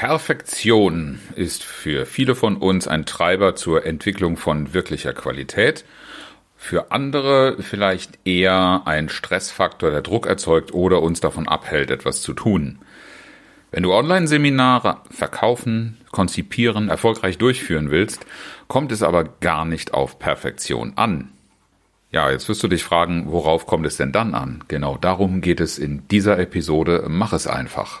Perfektion ist für viele von uns ein Treiber zur Entwicklung von wirklicher Qualität. Für andere vielleicht eher ein Stressfaktor, der Druck erzeugt oder uns davon abhält, etwas zu tun. Wenn du Online-Seminare verkaufen, konzipieren, erfolgreich durchführen willst, kommt es aber gar nicht auf Perfektion an. Ja, jetzt wirst du dich fragen, worauf kommt es denn dann an? Genau darum geht es in dieser Episode. Mach es einfach.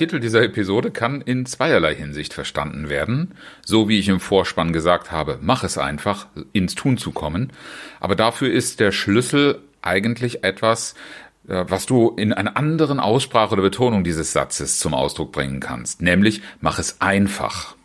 Titel dieser Episode kann in zweierlei Hinsicht verstanden werden. So wie ich im Vorspann gesagt habe, mach es einfach, ins Tun zu kommen. Aber dafür ist der Schlüssel eigentlich etwas, äh, was du in einer anderen Aussprache oder Betonung dieses Satzes zum Ausdruck bringen kannst, nämlich mach es einfach.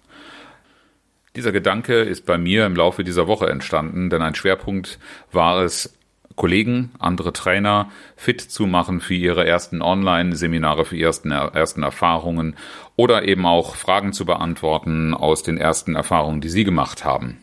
Dieser Gedanke ist bei mir im Laufe dieser Woche entstanden, denn ein Schwerpunkt war es, Kollegen, andere Trainer fit zu machen für ihre ersten Online-Seminare, für ihre ersten, ersten Erfahrungen oder eben auch Fragen zu beantworten aus den ersten Erfahrungen, die sie gemacht haben.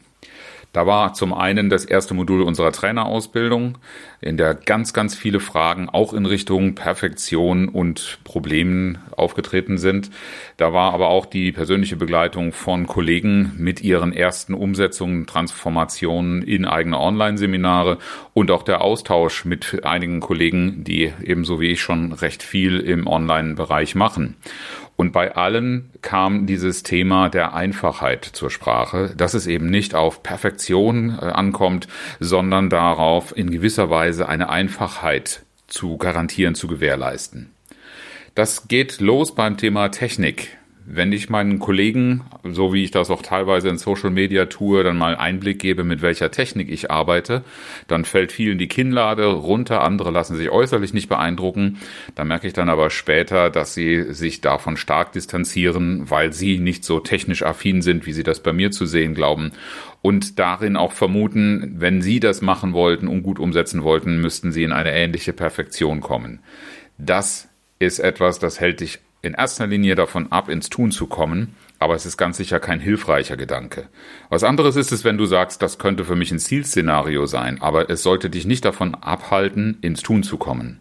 Da war zum einen das erste Modul unserer Trainerausbildung, in der ganz, ganz viele Fragen auch in Richtung Perfektion und Problemen aufgetreten sind. Da war aber auch die persönliche Begleitung von Kollegen mit ihren ersten Umsetzungen, Transformationen in eigene Online-Seminare und auch der Austausch mit einigen Kollegen, die ebenso wie ich schon recht viel im Online-Bereich machen. Und bei allen kam dieses Thema der Einfachheit zur Sprache, dass es eben nicht auf Perfektion äh, ankommt, sondern darauf, in gewisser Weise eine Einfachheit zu garantieren, zu gewährleisten. Das geht los beim Thema Technik wenn ich meinen Kollegen, so wie ich das auch teilweise in Social Media tue, dann mal Einblick gebe, mit welcher Technik ich arbeite, dann fällt vielen die Kinnlade runter, andere lassen sich äußerlich nicht beeindrucken. Da merke ich dann aber später, dass sie sich davon stark distanzieren, weil sie nicht so technisch affin sind, wie sie das bei mir zu sehen glauben. Und darin auch vermuten, wenn sie das machen wollten und gut umsetzen wollten, müssten sie in eine ähnliche Perfektion kommen. Das ist etwas, das hält dich in erster Linie davon ab, ins Tun zu kommen, aber es ist ganz sicher kein hilfreicher Gedanke. Was anderes ist es, wenn du sagst, das könnte für mich ein Zielszenario sein, aber es sollte dich nicht davon abhalten, ins Tun zu kommen.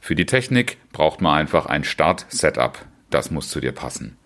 Für die Technik braucht man einfach ein Start-Setup. Das muss zu dir passen.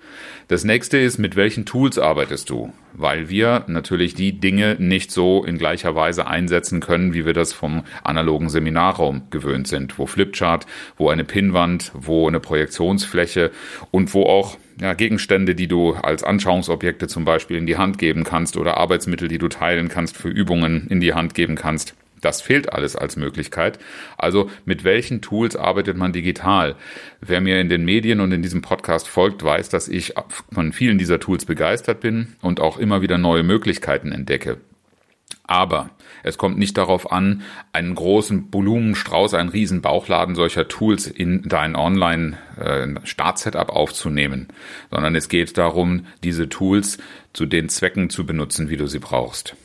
Das nächste ist, mit welchen Tools arbeitest du? Weil wir natürlich die Dinge nicht so in gleicher Weise einsetzen können, wie wir das vom analogen Seminarraum gewöhnt sind, wo Flipchart, wo eine Pinnwand, wo eine Projektionsfläche und wo auch ja, Gegenstände, die du als Anschauungsobjekte zum Beispiel in die Hand geben kannst oder Arbeitsmittel, die du teilen kannst für Übungen in die Hand geben kannst. Das fehlt alles als Möglichkeit. Also mit welchen Tools arbeitet man digital? Wer mir in den Medien und in diesem Podcast folgt, weiß, dass ich von vielen dieser Tools begeistert bin und auch immer wieder neue Möglichkeiten entdecke. Aber es kommt nicht darauf an, einen großen Volumenstrauß, einen riesen Bauchladen solcher Tools in dein Online-Start-Setup aufzunehmen, sondern es geht darum, diese Tools zu den Zwecken zu benutzen, wie du sie brauchst.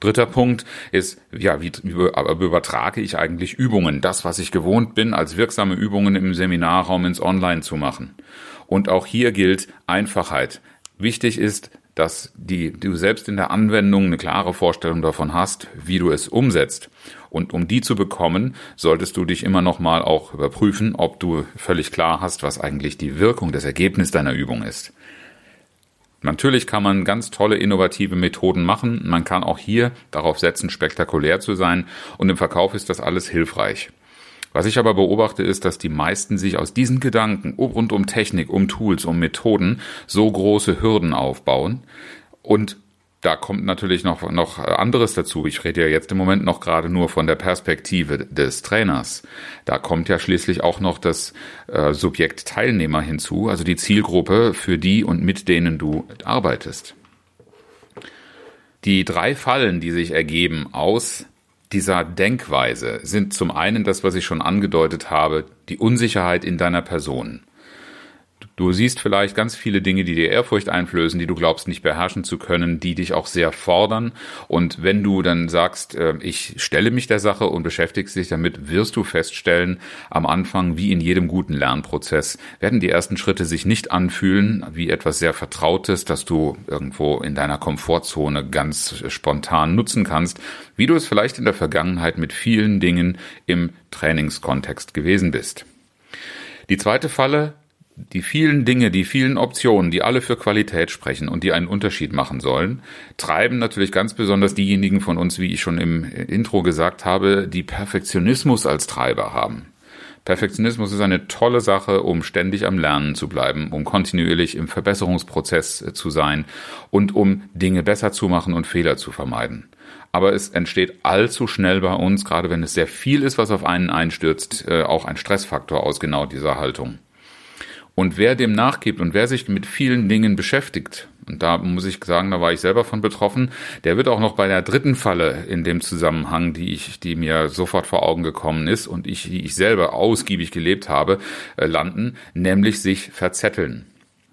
Dritter Punkt ist, ja, wie, übertrage ich eigentlich Übungen? Das, was ich gewohnt bin, als wirksame Übungen im Seminarraum ins Online zu machen. Und auch hier gilt Einfachheit. Wichtig ist, dass die, du selbst in der Anwendung eine klare Vorstellung davon hast, wie du es umsetzt. Und um die zu bekommen, solltest du dich immer noch mal auch überprüfen, ob du völlig klar hast, was eigentlich die Wirkung, das Ergebnis deiner Übung ist. Natürlich kann man ganz tolle innovative Methoden machen. Man kann auch hier darauf setzen, spektakulär zu sein. Und im Verkauf ist das alles hilfreich. Was ich aber beobachte, ist, dass die meisten sich aus diesen Gedanken rund um Technik, um Tools, um Methoden so große Hürden aufbauen und da kommt natürlich noch, noch anderes dazu. Ich rede ja jetzt im Moment noch gerade nur von der Perspektive des Trainers. Da kommt ja schließlich auch noch das äh, Subjekt Teilnehmer hinzu, also die Zielgruppe, für die und mit denen du arbeitest. Die drei Fallen, die sich ergeben aus dieser Denkweise, sind zum einen das, was ich schon angedeutet habe, die Unsicherheit in deiner Person. Du siehst vielleicht ganz viele Dinge, die dir Ehrfurcht einflößen, die du glaubst nicht beherrschen zu können, die dich auch sehr fordern. Und wenn du dann sagst, äh, ich stelle mich der Sache und beschäftigst dich damit, wirst du feststellen, am Anfang, wie in jedem guten Lernprozess, werden die ersten Schritte sich nicht anfühlen wie etwas sehr Vertrautes, das du irgendwo in deiner Komfortzone ganz spontan nutzen kannst, wie du es vielleicht in der Vergangenheit mit vielen Dingen im Trainingskontext gewesen bist. Die zweite Falle die vielen Dinge, die vielen Optionen, die alle für Qualität sprechen und die einen Unterschied machen sollen, treiben natürlich ganz besonders diejenigen von uns, wie ich schon im Intro gesagt habe, die Perfektionismus als Treiber haben. Perfektionismus ist eine tolle Sache, um ständig am Lernen zu bleiben, um kontinuierlich im Verbesserungsprozess zu sein und um Dinge besser zu machen und Fehler zu vermeiden. Aber es entsteht allzu schnell bei uns, gerade wenn es sehr viel ist, was auf einen einstürzt, äh, auch ein Stressfaktor aus genau dieser Haltung. Und wer dem nachgibt und wer sich mit vielen Dingen beschäftigt, und da muss ich sagen, da war ich selber von betroffen, der wird auch noch bei der dritten Falle in dem Zusammenhang, die ich, die mir sofort vor Augen gekommen ist und ich, die ich selber ausgiebig gelebt habe, äh, landen, nämlich sich verzetteln.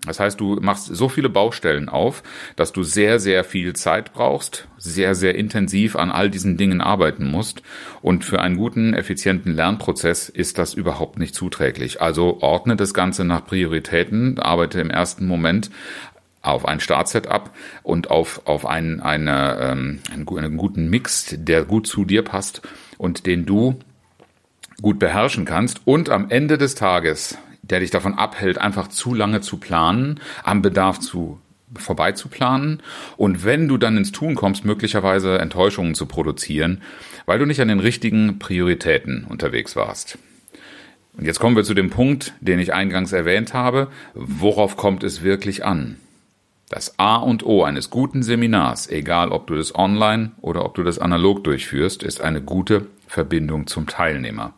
Das heißt, du machst so viele Baustellen auf, dass du sehr, sehr viel Zeit brauchst, sehr, sehr intensiv an all diesen Dingen arbeiten musst. Und für einen guten, effizienten Lernprozess ist das überhaupt nicht zuträglich. Also ordne das Ganze nach Prioritäten, arbeite im ersten Moment auf ein Startset ab und auf, auf einen, eine, ähm, einen guten Mix, der gut zu dir passt und den du gut beherrschen kannst und am Ende des Tages der dich davon abhält, einfach zu lange zu planen, am Bedarf zu vorbei zu planen und wenn du dann ins Tun kommst, möglicherweise Enttäuschungen zu produzieren, weil du nicht an den richtigen Prioritäten unterwegs warst. Und jetzt kommen wir zu dem Punkt, den ich eingangs erwähnt habe. Worauf kommt es wirklich an? Das A und O eines guten Seminars, egal ob du das online oder ob du das analog durchführst, ist eine gute Verbindung zum Teilnehmer.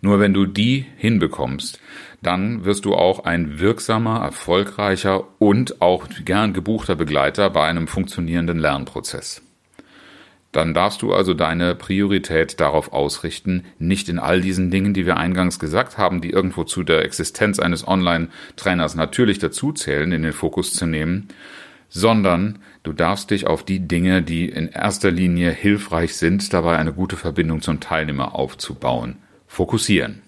Nur wenn du die hinbekommst, dann wirst du auch ein wirksamer, erfolgreicher und auch gern gebuchter Begleiter bei einem funktionierenden Lernprozess. Dann darfst du also deine Priorität darauf ausrichten, nicht in all diesen Dingen, die wir eingangs gesagt haben, die irgendwo zu der Existenz eines Online-Trainers natürlich dazuzählen, in den Fokus zu nehmen, sondern du darfst dich auf die Dinge, die in erster Linie hilfreich sind, dabei eine gute Verbindung zum Teilnehmer aufzubauen, fokussieren.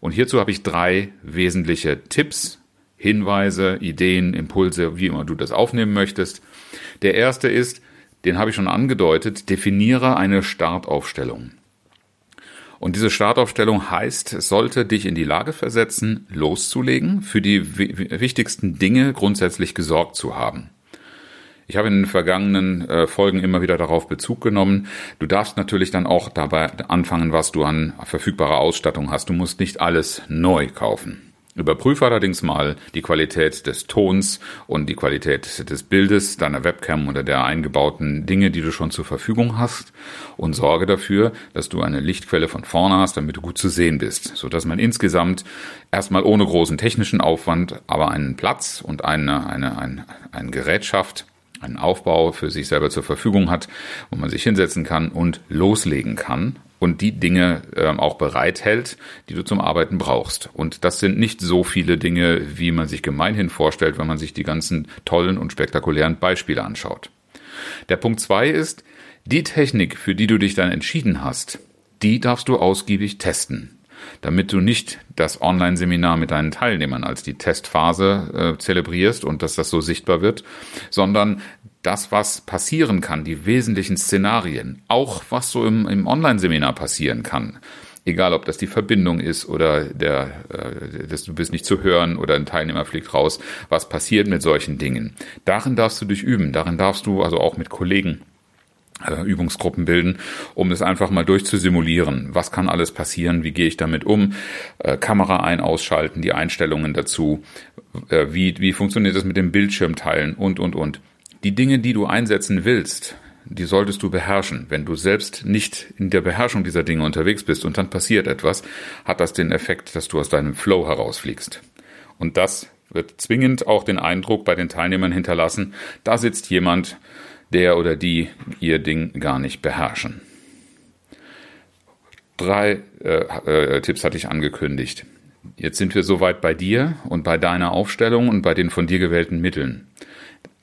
Und hierzu habe ich drei wesentliche Tipps, Hinweise, Ideen, Impulse, wie immer du das aufnehmen möchtest. Der erste ist, den habe ich schon angedeutet, definiere eine Startaufstellung. Und diese Startaufstellung heißt, es sollte dich in die Lage versetzen, loszulegen, für die wichtigsten Dinge grundsätzlich gesorgt zu haben. Ich habe in den vergangenen äh, Folgen immer wieder darauf Bezug genommen. Du darfst natürlich dann auch dabei anfangen, was du an verfügbarer Ausstattung hast. Du musst nicht alles neu kaufen. Überprüfe allerdings mal die Qualität des Tons und die Qualität des Bildes, deiner Webcam oder der eingebauten Dinge, die du schon zur Verfügung hast und sorge dafür, dass du eine Lichtquelle von vorne hast, damit du gut zu sehen bist, so dass man insgesamt erstmal ohne großen technischen Aufwand, aber einen Platz und eine, eine, ein, ein Gerät schafft, einen Aufbau für sich selber zur Verfügung hat, wo man sich hinsetzen kann und loslegen kann und die Dinge äh, auch bereithält, die du zum Arbeiten brauchst. Und das sind nicht so viele Dinge, wie man sich gemeinhin vorstellt, wenn man sich die ganzen tollen und spektakulären Beispiele anschaut. Der Punkt zwei ist, die Technik, für die du dich dann entschieden hast, die darfst du ausgiebig testen damit du nicht das Online-Seminar mit deinen Teilnehmern als die Testphase äh, zelebrierst und dass das so sichtbar wird, sondern das, was passieren kann, die wesentlichen Szenarien, auch was so im, im Online-Seminar passieren kann. Egal, ob das die Verbindung ist oder der, äh, dass du bist nicht zu hören oder ein Teilnehmer fliegt raus. Was passiert mit solchen Dingen? Darin darfst du dich üben. Darin darfst du also auch mit Kollegen Übungsgruppen bilden, um es einfach mal durchzusimulieren. Was kann alles passieren? Wie gehe ich damit um? Äh, Kamera ein, ausschalten, die Einstellungen dazu. Äh, wie, wie funktioniert das mit dem Bildschirm teilen und, und, und. Die Dinge, die du einsetzen willst, die solltest du beherrschen. Wenn du selbst nicht in der Beherrschung dieser Dinge unterwegs bist und dann passiert etwas, hat das den Effekt, dass du aus deinem Flow herausfliegst. Und das wird zwingend auch den Eindruck bei den Teilnehmern hinterlassen, da sitzt jemand, der oder die ihr Ding gar nicht beherrschen. Drei äh, äh, Tipps hatte ich angekündigt. Jetzt sind wir soweit bei dir und bei deiner Aufstellung und bei den von dir gewählten Mitteln.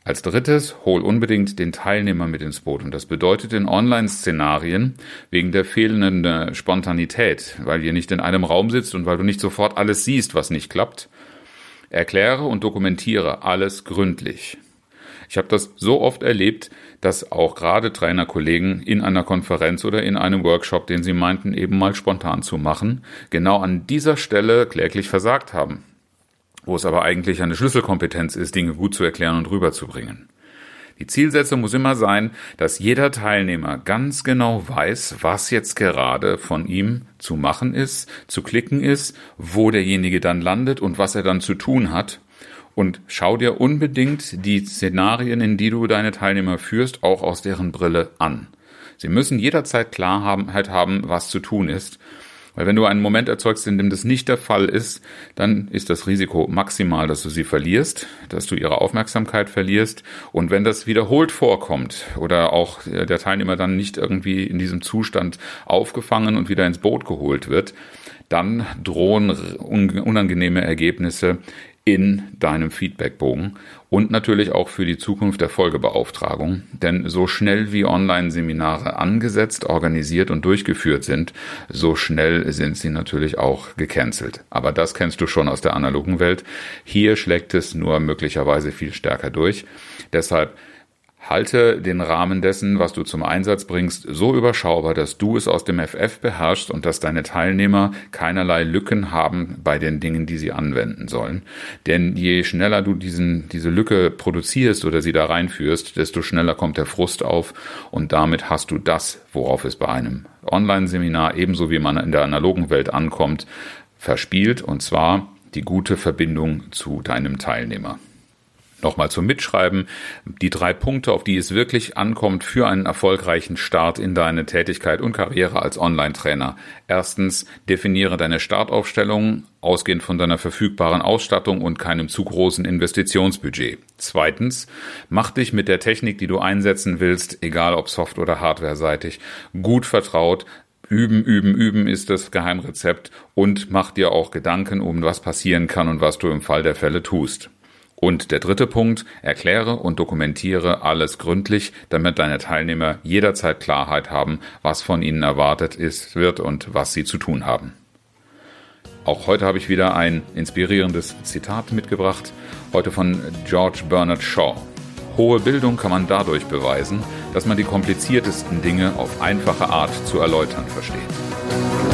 Als drittes, hol unbedingt den Teilnehmer mit ins Boot. Und das bedeutet in Online-Szenarien wegen der fehlenden äh, Spontanität, weil ihr nicht in einem Raum sitzt und weil du nicht sofort alles siehst, was nicht klappt. Erkläre und dokumentiere alles gründlich. Ich habe das so oft erlebt, dass auch gerade Trainerkollegen in einer Konferenz oder in einem Workshop, den sie meinten, eben mal spontan zu machen, genau an dieser Stelle kläglich versagt haben wo es aber eigentlich eine Schlüsselkompetenz ist, Dinge gut zu erklären und rüberzubringen. Die Zielsetzung muss immer sein, dass jeder Teilnehmer ganz genau weiß, was jetzt gerade von ihm zu machen ist, zu klicken ist, wo derjenige dann landet und was er dann zu tun hat. Und schau dir unbedingt die Szenarien, in die du deine Teilnehmer führst, auch aus deren Brille an. Sie müssen jederzeit Klarheit haben, was zu tun ist. Weil wenn du einen Moment erzeugst, in dem das nicht der Fall ist, dann ist das Risiko maximal, dass du sie verlierst, dass du ihre Aufmerksamkeit verlierst. Und wenn das wiederholt vorkommt oder auch der Teilnehmer dann nicht irgendwie in diesem Zustand aufgefangen und wieder ins Boot geholt wird, dann drohen unangenehme Ergebnisse in deinem Feedbackbogen und natürlich auch für die Zukunft der Folgebeauftragung. Denn so schnell wie Online-Seminare angesetzt, organisiert und durchgeführt sind, so schnell sind sie natürlich auch gecancelt. Aber das kennst du schon aus der analogen Welt. Hier schlägt es nur möglicherweise viel stärker durch. Deshalb Halte den Rahmen dessen, was du zum Einsatz bringst, so überschaubar, dass du es aus dem FF beherrschst und dass deine Teilnehmer keinerlei Lücken haben bei den Dingen, die sie anwenden sollen. Denn je schneller du diesen, diese Lücke produzierst oder sie da reinführst, desto schneller kommt der Frust auf und damit hast du das, worauf es bei einem Online-Seminar ebenso wie man in der analogen Welt ankommt, verspielt und zwar die gute Verbindung zu deinem Teilnehmer. Nochmal zum Mitschreiben. Die drei Punkte, auf die es wirklich ankommt für einen erfolgreichen Start in deine Tätigkeit und Karriere als Online-Trainer. Erstens, definiere deine Startaufstellung ausgehend von deiner verfügbaren Ausstattung und keinem zu großen Investitionsbudget. Zweitens, mach dich mit der Technik, die du einsetzen willst, egal ob soft- oder hardware-seitig, gut vertraut, Üben, üben, üben ist das Geheimrezept und mach dir auch Gedanken um, was passieren kann und was du im Fall der Fälle tust. Und der dritte Punkt, erkläre und dokumentiere alles gründlich, damit deine Teilnehmer jederzeit Klarheit haben, was von ihnen erwartet ist, wird und was sie zu tun haben. Auch heute habe ich wieder ein inspirierendes Zitat mitgebracht, heute von George Bernard Shaw. Hohe Bildung kann man dadurch beweisen, dass man die kompliziertesten Dinge auf einfache Art zu erläutern versteht.